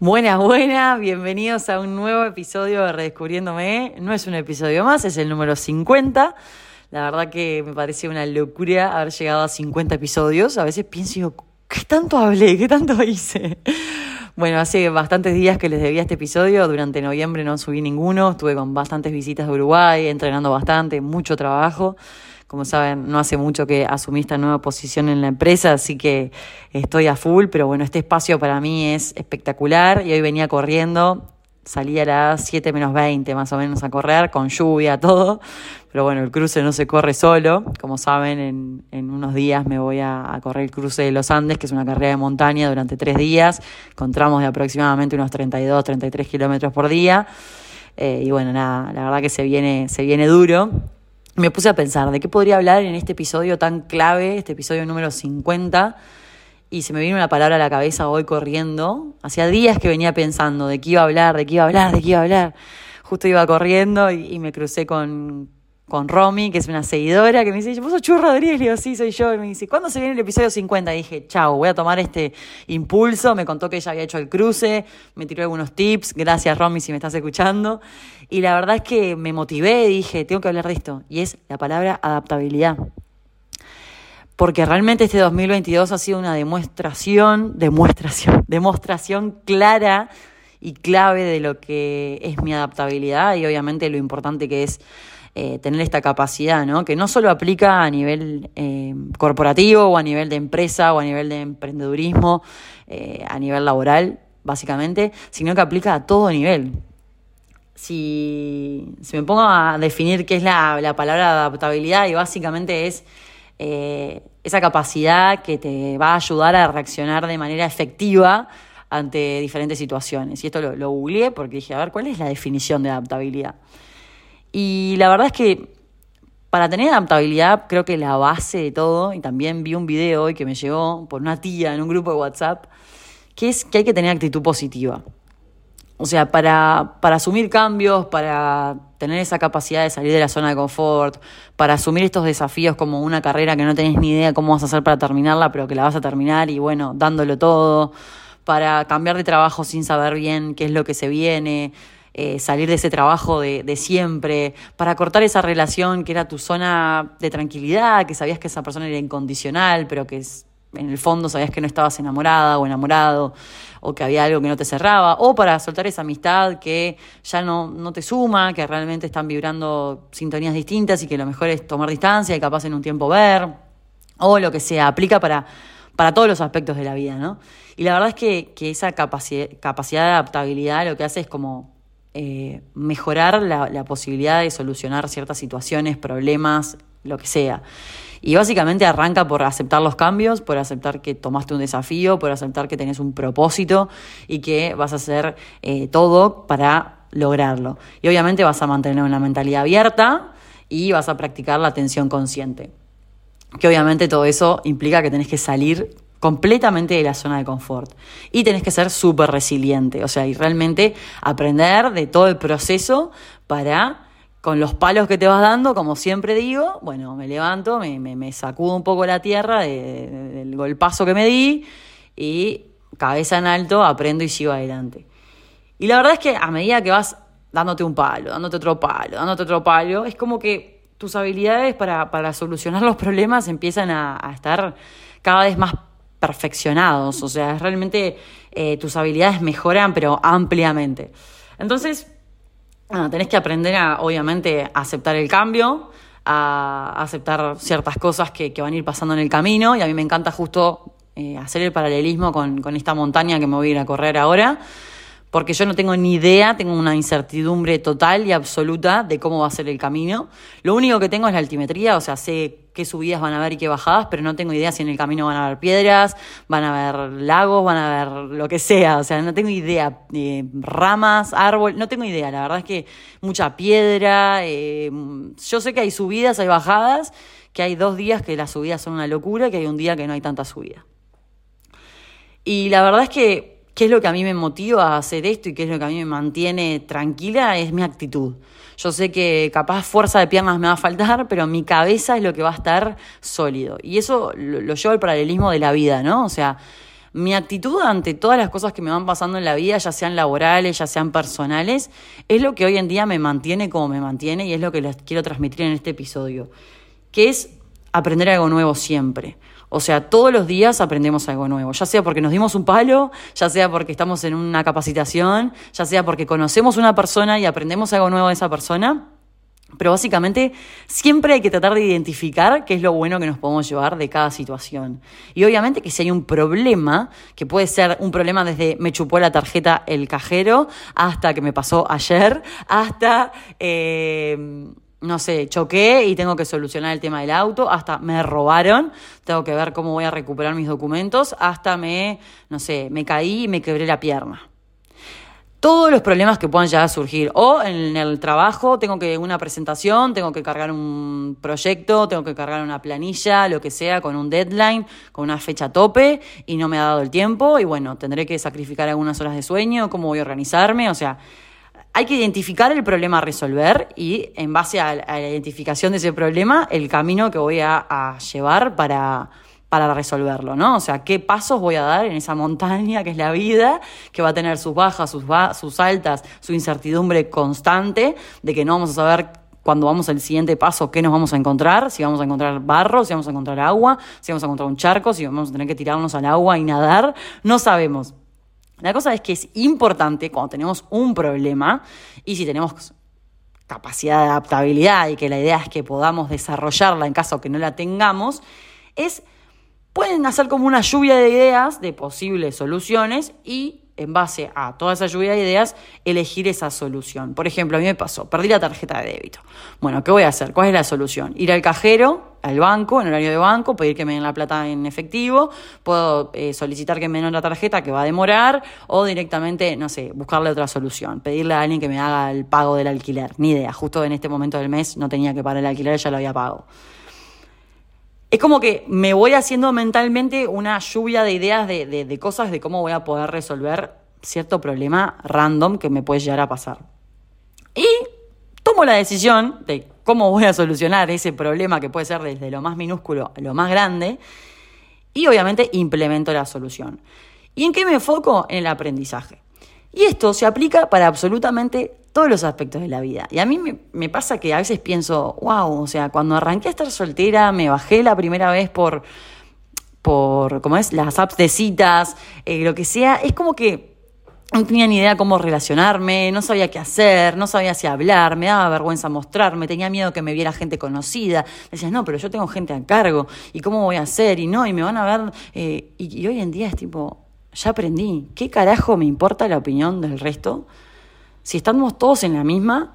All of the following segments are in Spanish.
Buenas, buenas, bienvenidos a un nuevo episodio de Redescubriéndome. No es un episodio más, es el número 50. La verdad que me parece una locura haber llegado a 50 episodios. A veces pienso, digo, ¿qué tanto hablé? ¿Qué tanto hice? Bueno, hace bastantes días que les debía este episodio. Durante noviembre no subí ninguno. Estuve con bastantes visitas de Uruguay, entrenando bastante, mucho trabajo. Como saben, no hace mucho que asumí esta nueva posición en la empresa, así que estoy a full, pero bueno, este espacio para mí es espectacular. Y hoy venía corriendo, salí a las 7 menos 20 más o menos a correr, con lluvia, todo, pero bueno, el cruce no se corre solo, como saben, en, unos días me voy a, correr el cruce de los Andes, que es una carrera de montaña durante tres días, con tramos de aproximadamente unos 32, 33 kilómetros por día. Eh, y bueno, nada, la verdad que se viene, se viene duro me puse a pensar de qué podría hablar en este episodio tan clave, este episodio número 50, y se me vino una palabra a la cabeza hoy corriendo. Hacía días que venía pensando de qué iba a hablar, de qué iba a hablar, de qué iba a hablar. Justo iba corriendo y me crucé con, con Romy, que es una seguidora, que me dice, ¿vos sos Chu Rodríguez? Le digo, sí, soy yo. Y me dice, ¿cuándo se viene el episodio 50? Y dije, chao, voy a tomar este impulso. Me contó que ella había hecho el cruce, me tiró algunos tips. Gracias, Romy, si me estás escuchando. Y la verdad es que me motivé dije, tengo que hablar de esto. Y es la palabra adaptabilidad. Porque realmente este 2022 ha sido una demostración, demostración, demostración clara y clave de lo que es mi adaptabilidad y obviamente lo importante que es eh, tener esta capacidad, ¿no? Que no solo aplica a nivel eh, corporativo o a nivel de empresa o a nivel de emprendedurismo, eh, a nivel laboral, básicamente, sino que aplica a todo nivel. Si, me pongo a definir qué es la, la palabra adaptabilidad y básicamente es esa capacidad que te va a ayudar a reaccionar de manera efectiva ante diferentes situaciones. Y esto lo, lo googleé porque dije, a ver, ¿cuál es la definición de adaptabilidad? Y la verdad es que para tener adaptabilidad, creo que la base de todo, y también vi un video hoy que me llegó por una tía en un grupo de WhatsApp, que es que hay que tener actitud positiva. O sea, para, para asumir cambios, para tener esa capacidad de salir de la zona de confort, para asumir estos desafíos como una carrera que no tenés ni idea cómo vas a hacer para terminarla, pero que la vas a terminar y bueno, dándolo todo, para cambiar de trabajo sin saber bien qué es lo que se viene, eh, salir de ese trabajo de, siempre, para cortar esa relación que era tu zona de tranquilidad, que sabías que esa persona era incondicional, pero que en el fondo sabías que no estabas enamorada o enamorado, o que había algo que no te cerraba, o para soltar esa amistad que ya no, no te suma, que realmente están vibrando sintonías distintas y que lo mejor es tomar distancia y capaz en un tiempo ver, o lo que sea, aplica para para todos los aspectos de la vida, ¿no? Y la verdad es que, que esa capacidad, capacidad de adaptabilidad lo que hace es como eh, mejorar la, posibilidad de solucionar ciertas situaciones, problemas, lo que sea. Y básicamente arranca por aceptar los cambios, por aceptar que tomaste un desafío, por aceptar que tenés un propósito y que vas a hacer eh, todo para lograrlo. Y obviamente vas a mantener una mentalidad abierta y vas a practicar la atención consciente. Que obviamente todo eso implica que tenés que salir completamente de la zona de confort. Y tenés que ser súper resiliente, o sea, y realmente aprender de todo el proceso para, con los palos que te vas dando, como siempre digo, bueno, me levanto, me, me, sacudo un poco la tierra del golpazo que me di y cabeza en alto, aprendo y sigo adelante. Y la verdad es que a medida que vas dándote un palo, dándote otro palo, dándote otro palo, es como que tus habilidades para, para solucionar los problemas empiezan a, a estar cada vez más perfeccionados, o sea, realmente eh, tus habilidades mejoran, pero ampliamente. Entonces, tenés que aprender a, obviamente, aceptar el cambio, a aceptar ciertas cosas que, van a ir pasando en el camino, y a mí me encanta justo eh, hacer el paralelismo con, con esta montaña que me voy a ir a correr ahora porque yo no tengo ni idea, tengo una incertidumbre total y absoluta de cómo va a ser el camino. Lo único que tengo es la altimetría, o sea, sé qué subidas van a haber y qué bajadas, pero no tengo idea si en el camino van a haber piedras, van a haber lagos, van a haber lo que sea, o sea, no tengo idea, eh, ramas, árbol, no tengo idea, la verdad es que mucha piedra, eh, yo sé que hay subidas, hay bajadas, que hay dos días que las subidas son una locura, que hay un día que no hay tanta subida. Y la verdad es que qué es lo que a mí me motiva a hacer esto y qué es lo que a mí me mantiene tranquila es mi actitud. Yo sé que capaz fuerza de piernas me va a faltar, pero mi cabeza es lo que va a estar sólido. Y eso lo, llevo al paralelismo de la vida, ¿no? O sea, mi actitud ante todas las cosas que me van pasando en la vida, ya sean laborales, ya sean personales, es lo que hoy en día me mantiene como me mantiene y es lo que les quiero transmitir en este episodio, que es aprender algo nuevo siempre. O sea, todos los días aprendemos algo nuevo, ya sea porque nos dimos un palo, ya sea porque estamos en una capacitación, ya sea porque conocemos una persona y aprendemos algo nuevo de esa persona. Pero básicamente siempre hay que tratar de identificar qué es lo bueno que nos podemos llevar de cada situación. Y obviamente que si hay un problema, que puede ser un problema desde me chupó la tarjeta el cajero, hasta que me pasó ayer, hasta... Eh, no sé, choqué y tengo que solucionar el tema del auto, hasta me robaron, tengo que ver cómo voy a recuperar mis documentos, hasta me, no sé, me caí y me quebré la pierna. Todos los problemas que puedan llegar surgir, o en el trabajo tengo que una presentación, tengo que cargar un proyecto, tengo que cargar una planilla, lo que sea, con un deadline, con una fecha tope, y no me ha dado el tiempo, y bueno, tendré que sacrificar algunas horas de sueño, cómo voy a organizarme, o sea, hay que identificar el problema a resolver y en base a, la identificación de ese problema, el camino que voy a, llevar para, para resolverlo, ¿no? O sea, qué pasos voy a dar en esa montaña que es la vida, que va a tener sus bajas, sus, sus altas, su incertidumbre constante, de que no vamos a saber cuando vamos al siguiente paso qué nos vamos a encontrar, si vamos a encontrar barro, si vamos a encontrar agua, si vamos a encontrar un charco, si vamos a tener que tirarnos al agua y nadar, no sabemos. La cosa es que es importante cuando tenemos un problema y si tenemos capacidad de adaptabilidad y que la idea es que podamos desarrollarla en caso que no la tengamos, es pueden hacer como una lluvia de ideas de posibles soluciones y en base a toda esa lluvia de ideas, elegir esa solución. Por ejemplo, a mí me pasó, perdí la tarjeta de débito. Bueno, ¿qué voy a hacer? ¿Cuál es la solución? Ir al cajero, al banco, en horario de banco, pedir que me den la plata en efectivo, puedo eh, solicitar que me den la tarjeta que va a demorar, o directamente, no sé, buscarle otra solución, pedirle a alguien que me haga el pago del alquiler. Ni idea, justo en este momento del mes no tenía que pagar el alquiler, ya lo había pagado. Es como que me voy haciendo mentalmente una lluvia de ideas de, de, cosas de cómo voy a poder resolver cierto problema random que me puede llegar a pasar. Y tomo la decisión de cómo voy a solucionar ese problema que puede ser desde lo más minúsculo a lo más grande y obviamente implemento la solución. ¿Y en qué me enfoco? En el aprendizaje. Y esto se aplica para absolutamente todos los aspectos de la vida. Y a mí me, pasa que a veces pienso, wow, o sea, cuando arranqué a estar soltera, me bajé la primera vez por, por ¿cómo es? Las apps de citas, eh, lo que sea, es como que no tenía ni idea cómo relacionarme, no sabía qué hacer, no sabía si hablar, me daba vergüenza mostrarme, tenía miedo que me viera gente conocida. Decías, no, pero yo tengo gente a cargo, ¿y cómo voy a hacer? Y no, y me van a ver. Eh, y hoy en día es tipo, ya aprendí. ¿Qué carajo me importa la opinión del resto? Si estamos todos en la misma,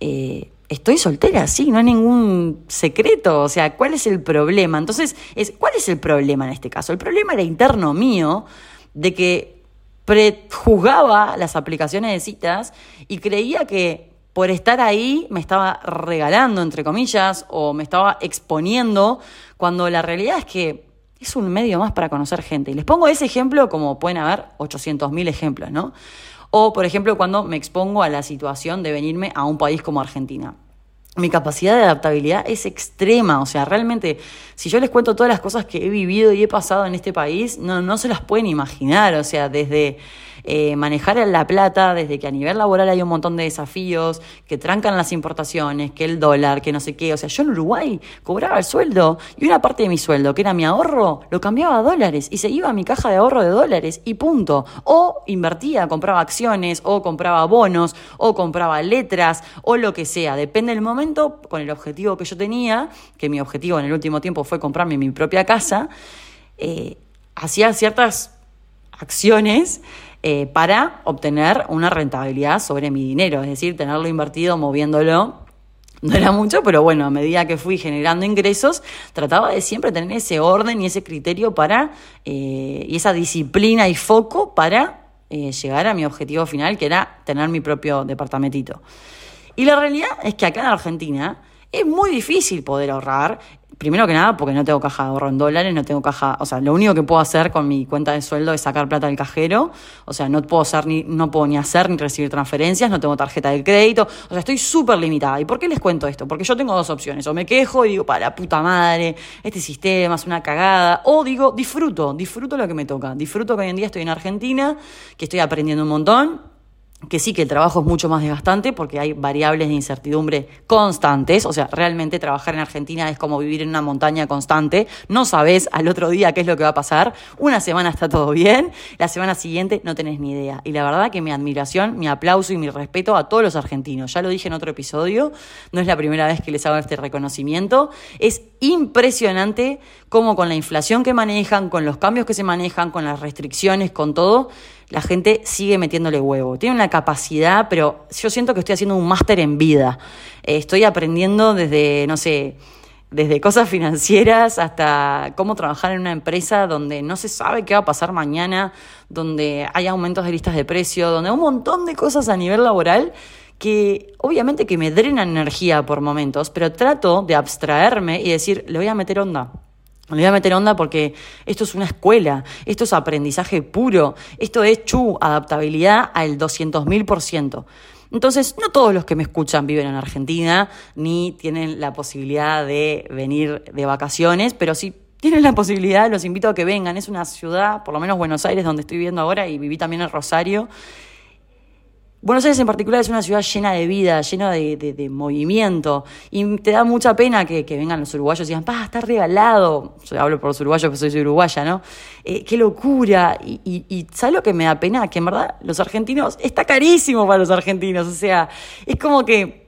eh, estoy soltera, sí, no hay ningún secreto. O sea, ¿cuál es el problema? Entonces, es, ¿cuál es el problema en este caso? El problema era interno mío de que prejuzgaba las aplicaciones de citas y creía que por estar ahí me estaba regalando, entre comillas, o me estaba exponiendo, cuando la realidad es que es un medio más para conocer gente. Y les pongo ese ejemplo como pueden haber 800.000 ejemplos, ¿no? O, por ejemplo, cuando me expongo a la situación de venirme a un país como Argentina. Mi capacidad de adaptabilidad es extrema, o sea, realmente, si yo les cuento todas las cosas que he vivido y he pasado en este país, no, no se las pueden imaginar, o sea, desde eh, manejar la plata desde que a nivel laboral hay un montón de desafíos, que trancan las importaciones, que el dólar, que no sé qué. O sea, yo en Uruguay cobraba el sueldo y una parte de mi sueldo, que era mi ahorro, lo cambiaba a dólares y se iba a mi caja de ahorro de dólares y punto. O invertía, compraba acciones, o compraba bonos, o compraba letras, o lo que sea. Depende del momento, con el objetivo que yo tenía, que mi objetivo en el último tiempo fue comprarme mi propia casa, eh, hacía ciertas acciones eh, para obtener una rentabilidad sobre mi dinero, es decir, tenerlo invertido moviéndolo. No era mucho, pero bueno, a medida que fui generando ingresos, trataba de siempre tener ese orden y ese criterio para, eh, y esa disciplina y foco para eh, llegar a mi objetivo final, que era tener mi propio departamentito. Y la realidad es que acá en Argentina es muy difícil poder ahorrar Primero que nada, porque no tengo caja de ahorro en dólares, no tengo caja, o sea, lo único que puedo hacer con mi cuenta de sueldo es sacar plata del cajero, o sea, no puedo hacer ni, no puedo ni hacer ni recibir transferencias, no tengo tarjeta de crédito, o sea, estoy súper limitada. ¿Y por qué les cuento esto? Porque yo tengo dos opciones, o me quejo y digo, para puta madre, este sistema es una cagada, o digo, disfruto, disfruto lo que me toca, disfruto que hoy en día estoy en Argentina, que estoy aprendiendo un montón, que sí que el trabajo es mucho más desgastante porque hay variables de incertidumbre constantes, o sea, realmente trabajar en Argentina es como vivir en una montaña constante, no sabes al otro día qué es lo que va a pasar, una semana está todo bien, la semana siguiente no tenés ni idea. Y la verdad que mi admiración, mi aplauso y mi respeto a todos los argentinos, ya lo dije en otro episodio, no es la primera vez que les hago este reconocimiento, es impresionante cómo con la inflación que manejan, con los cambios que se manejan, con las restricciones, con todo, la gente sigue metiéndole huevo. Tiene una capacidad, pero yo siento que estoy haciendo un máster en vida. Eh, estoy aprendiendo desde, no sé, desde cosas financieras hasta cómo trabajar en una empresa donde no se sabe qué va a pasar mañana, donde hay aumentos de listas de precio, donde hay un montón de cosas a nivel laboral que obviamente que me drenan energía por momentos, pero trato de abstraerme y decir, le voy a meter onda. Le voy a meter onda porque esto es una escuela, esto es aprendizaje puro, esto es chu, adaptabilidad al 200.000%. Entonces, no todos los que me escuchan viven en Argentina, ni tienen la posibilidad de venir de vacaciones, pero si tienen la posibilidad, los invito a que vengan. Es una ciudad, por lo menos Buenos Aires, donde estoy viviendo ahora, y viví también en Rosario, Buenos Aires en particular es una ciudad llena de vida, llena de, movimiento, y te da mucha pena que, vengan los uruguayos y digan, pa, está regalado. Yo hablo por los uruguayos, porque soy uruguaya, ¿no? Eh, qué locura. Y, y, ¿sabes lo que me da pena? Que en verdad los argentinos, está carísimo para los argentinos, o sea, es como que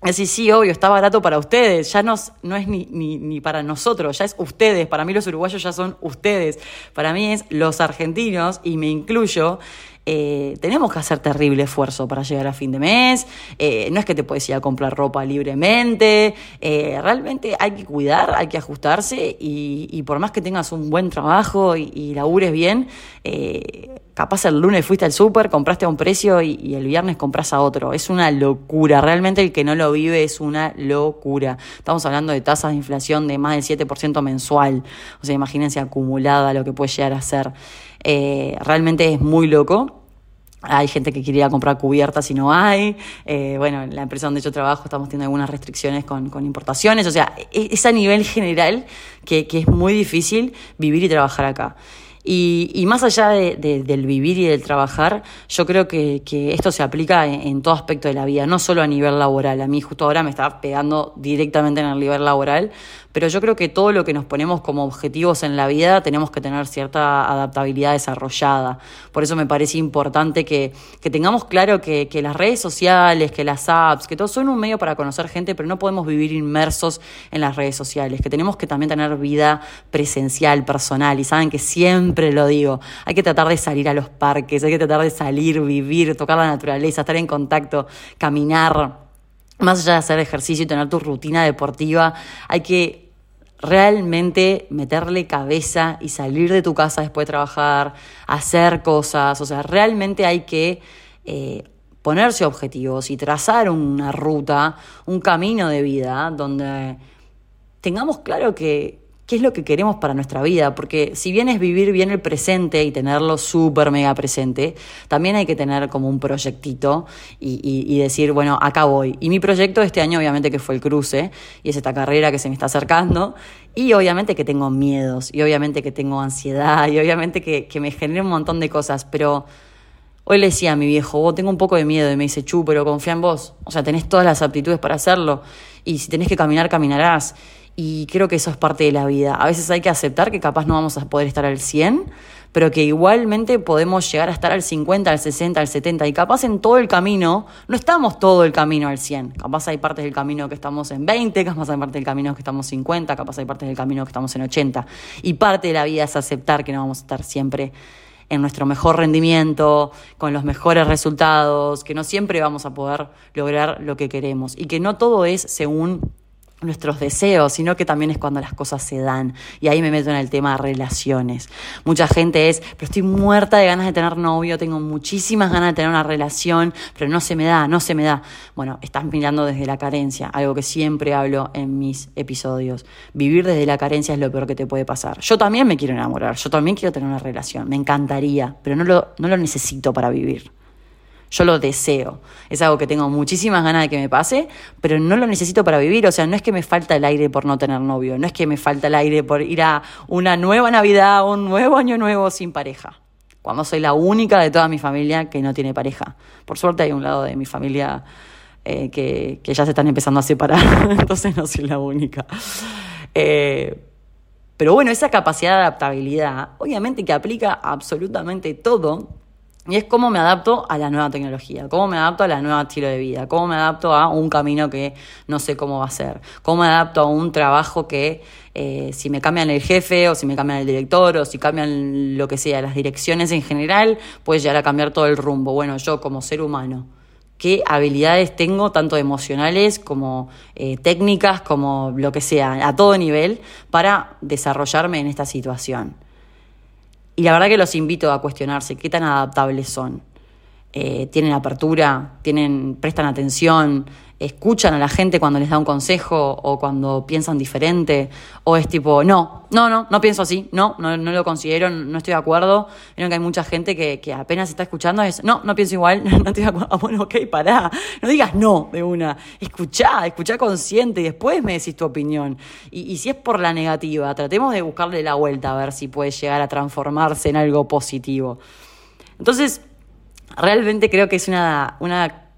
Así, sí, obvio, está barato para ustedes, ya no, no es ni, ni, ni, para nosotros, ya es ustedes, para mí los uruguayos ya son ustedes, para mí es los argentinos, y me incluyo, eh, tenemos que hacer terrible esfuerzo para llegar a fin de mes, eh, no es que te puedes ir a comprar ropa libremente, eh, realmente hay que cuidar, hay que ajustarse y, por más que tengas un buen trabajo y, y labures bien, capaz el lunes fuiste al súper, compraste a un precio y, y, el viernes compras a otro. Es una locura, realmente el que no lo vive es una locura. Estamos hablando de tasas de inflación de más del 7% mensual, o sea, imagínense acumulada lo que puede llegar a ser. Realmente es muy loco. Hay gente que quería comprar cubiertas y no hay. Eh, bueno, en la empresa donde yo trabajo estamos teniendo algunas restricciones con, con importaciones. O sea, e, es a nivel general que, que, es muy difícil vivir y trabajar acá. Y, más allá de, del vivir y del trabajar, yo creo que, que esto se aplica en, en, todo aspecto de la vida, no solo a nivel laboral. A mí justo ahora me está pegando directamente en el nivel laboral, pero yo creo que todo lo que nos ponemos como objetivos en la vida tenemos que tener cierta adaptabilidad desarrollada. Por eso me parece importante que, que tengamos claro que, que, las redes sociales, que las apps, que todo son un medio para conocer gente, pero no podemos vivir inmersos en las redes sociales, que tenemos que también tener vida presencial, personal. Y saben que siempre lo digo, hay que tratar de salir a los parques, hay que tratar de salir, vivir, tocar la naturaleza, estar en contacto, caminar. Más allá de hacer ejercicio y tener tu rutina deportiva, hay que realmente meterle cabeza y salir de tu casa después de trabajar, hacer cosas, o sea, realmente hay que eh, ponerse objetivos y trazar una ruta, un camino de vida donde tengamos claro que qué es lo que queremos para nuestra vida, porque si bien es vivir bien el presente y tenerlo súper mega presente, también hay que tener como un proyectito y, decir, bueno, acá voy. Y mi proyecto este año obviamente que fue el cruce, y es esta carrera que se me está acercando, y obviamente que tengo miedos, y obviamente que tengo ansiedad, y obviamente que, que me genera un montón de cosas, pero... Hoy le decía a mi viejo, vos tengo un poco de miedo y me dice, Chu, pero confía en vos. O sea, tenés todas las aptitudes para hacerlo. Y si tenés que caminar, caminarás. Y creo que eso es parte de la vida. A veces hay que aceptar que capaz no vamos a poder estar al 100, pero que igualmente podemos llegar a estar al 50, al 60, al 70. Y capaz en todo el camino, no estamos todo el camino al 100. Capaz hay partes del camino que estamos en 20, capaz hay partes del camino que estamos en 50, capaz hay partes del camino que estamos en 80. Y parte de la vida es aceptar que no vamos a estar siempre en nuestro mejor rendimiento, con los mejores resultados, que no siempre vamos a poder lograr lo que queremos y que no todo es según nuestros deseos, sino que también es cuando las cosas se dan. Y ahí me meto en el tema de relaciones. Mucha gente es, pero estoy muerta de ganas de tener novio, tengo muchísimas ganas de tener una relación, pero no se me da, no se me da. Bueno, estás mirando desde la carencia, algo que siempre hablo en mis episodios. Vivir desde la carencia es lo peor que te puede pasar. Yo también me quiero enamorar, yo también quiero tener una relación, me encantaría, pero no lo, no lo necesito para vivir. Yo lo deseo. Es algo que tengo muchísimas ganas de que me pase, pero no lo necesito para vivir. O sea, no es que me falta el aire por no tener novio, no es que me falta el aire por ir a una nueva Navidad, un nuevo año nuevo sin pareja. Cuando soy la única de toda mi familia que no tiene pareja. Por suerte hay un lado de mi familia eh, que, ya se están empezando a separar, entonces no soy la única. Eh, pero bueno, esa capacidad de adaptabilidad, obviamente que aplica absolutamente todo y es cómo me adapto a la nueva tecnología, cómo me adapto a la nueva estilo de vida, cómo me adapto a un camino que no sé cómo va a ser, cómo me adapto a un trabajo que eh, si me cambian el jefe o si me cambian el director o si cambian lo que sea, las direcciones en general, puede llegar a cambiar todo el rumbo. Bueno, yo como ser humano, ¿qué habilidades tengo, tanto emocionales como eh, técnicas, como lo que sea, a todo nivel, para desarrollarme en esta situación? Y la verdad que los invito a cuestionarse qué tan adaptables son. Eh, tienen apertura, tienen, prestan atención, escuchan a la gente cuando les da un consejo o cuando piensan diferente, o es tipo, no, no, no, no pienso así, no, no, no lo considero, no estoy de acuerdo. Vieron que hay mucha gente que, que apenas está escuchando es, no, no pienso igual, no estoy de acuerdo. Ah, bueno, ok, pará, no digas no de una, escuchá, escuchá consciente y después me decís tu opinión. Y, y si es por la negativa, tratemos de buscarle la vuelta a ver si puede llegar a transformarse en algo positivo. Entonces, realmente creo que es una, una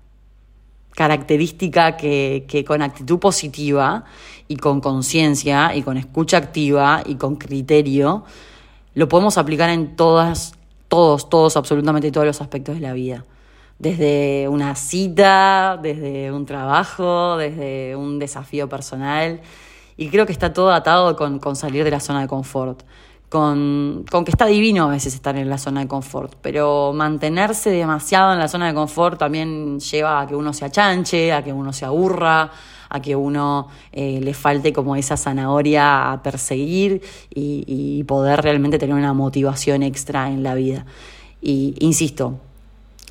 característica que, con actitud positiva y con conciencia y con escucha activa y con criterio lo podemos aplicar en todas, todos, todos, absolutamente todos los aspectos de la vida. Desde una cita, desde un trabajo, desde un desafío personal. Y creo que está todo atado con salir de la zona de confort con, con, que está divino a veces estar en la zona de confort, pero mantenerse demasiado en la zona de confort también lleva a que uno se achanche, a que uno se aburra, a que uno eh, le falte como esa zanahoria a perseguir y, y poder realmente tener una motivación extra en la vida. Y insisto,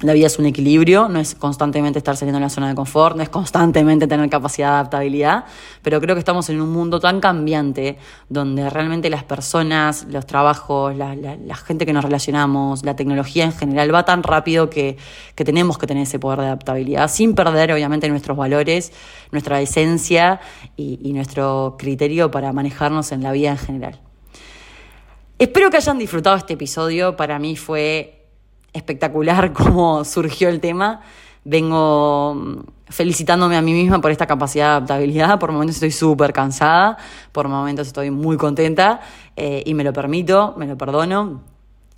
la vida es un equilibrio, no es constantemente estar saliendo de la zona de confort, no es constantemente tener capacidad de adaptabilidad, pero creo que estamos en un mundo tan cambiante donde realmente las personas, los trabajos, la, gente que nos relacionamos, la tecnología en general va tan rápido que, tenemos que tener ese poder de adaptabilidad sin perder obviamente nuestros valores, nuestra esencia y nuestro criterio para manejarnos en la vida en general. Espero que hayan disfrutado este episodio, para mí fue espectacular cómo surgió el tema. Vengo mm, felicitándome a mí misma por esta capacidad de adaptabilidad. Por momentos estoy súper cansada, por momentos estoy muy contenta eh, y me lo permito, me lo perdono.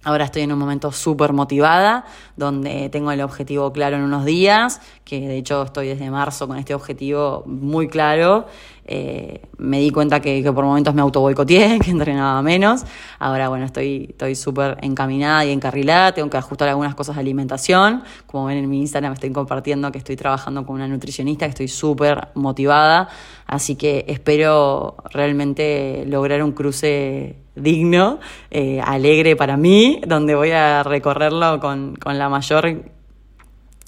Ahora estoy en un momento súper motivada, donde tengo el objetivo claro en unos días, que de hecho estoy desde marzo con este objetivo muy claro. Eh, me di cuenta que, por momentos me auto boicoteé, que entrenaba menos. Ahora, bueno, estoy súper encaminada y encarrilada. Tengo que ajustar algunas cosas de alimentación. Como ven en mi Instagram, estoy compartiendo que estoy trabajando con una nutricionista, que estoy súper motivada. Así que espero realmente lograr un cruce digno, eh, alegre para mí, donde voy a recorrerlo con, con la mayor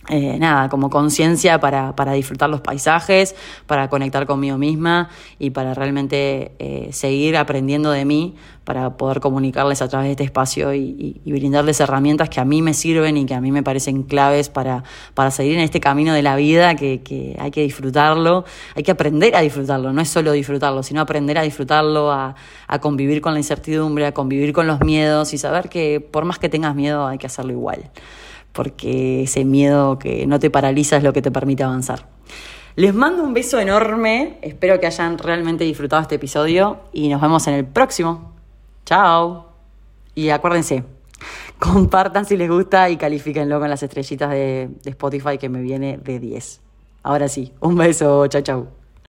eh, nada, como conciencia para, para, disfrutar los paisajes, para conectar conmigo misma y para realmente eh, seguir aprendiendo de mí, para poder comunicarles a través de este espacio y, brindarles herramientas que a mí me sirven y que a mí me parecen claves para, para seguir en este camino de la vida, que, que hay que disfrutarlo, hay que aprender a disfrutarlo, no es solo disfrutarlo, sino aprender a disfrutarlo, a, a convivir con la incertidumbre, a convivir con los miedos y saber que por más que tengas miedo hay que hacerlo igual porque ese miedo que no te paraliza es lo que te permite avanzar. Les mando un beso enorme, espero que hayan realmente disfrutado este episodio y nos vemos en el próximo. Chao. Y acuérdense, compartan si les gusta y califíquenlo con las estrellitas de, de Spotify que me viene de 10. Ahora sí, un beso, chao, chao.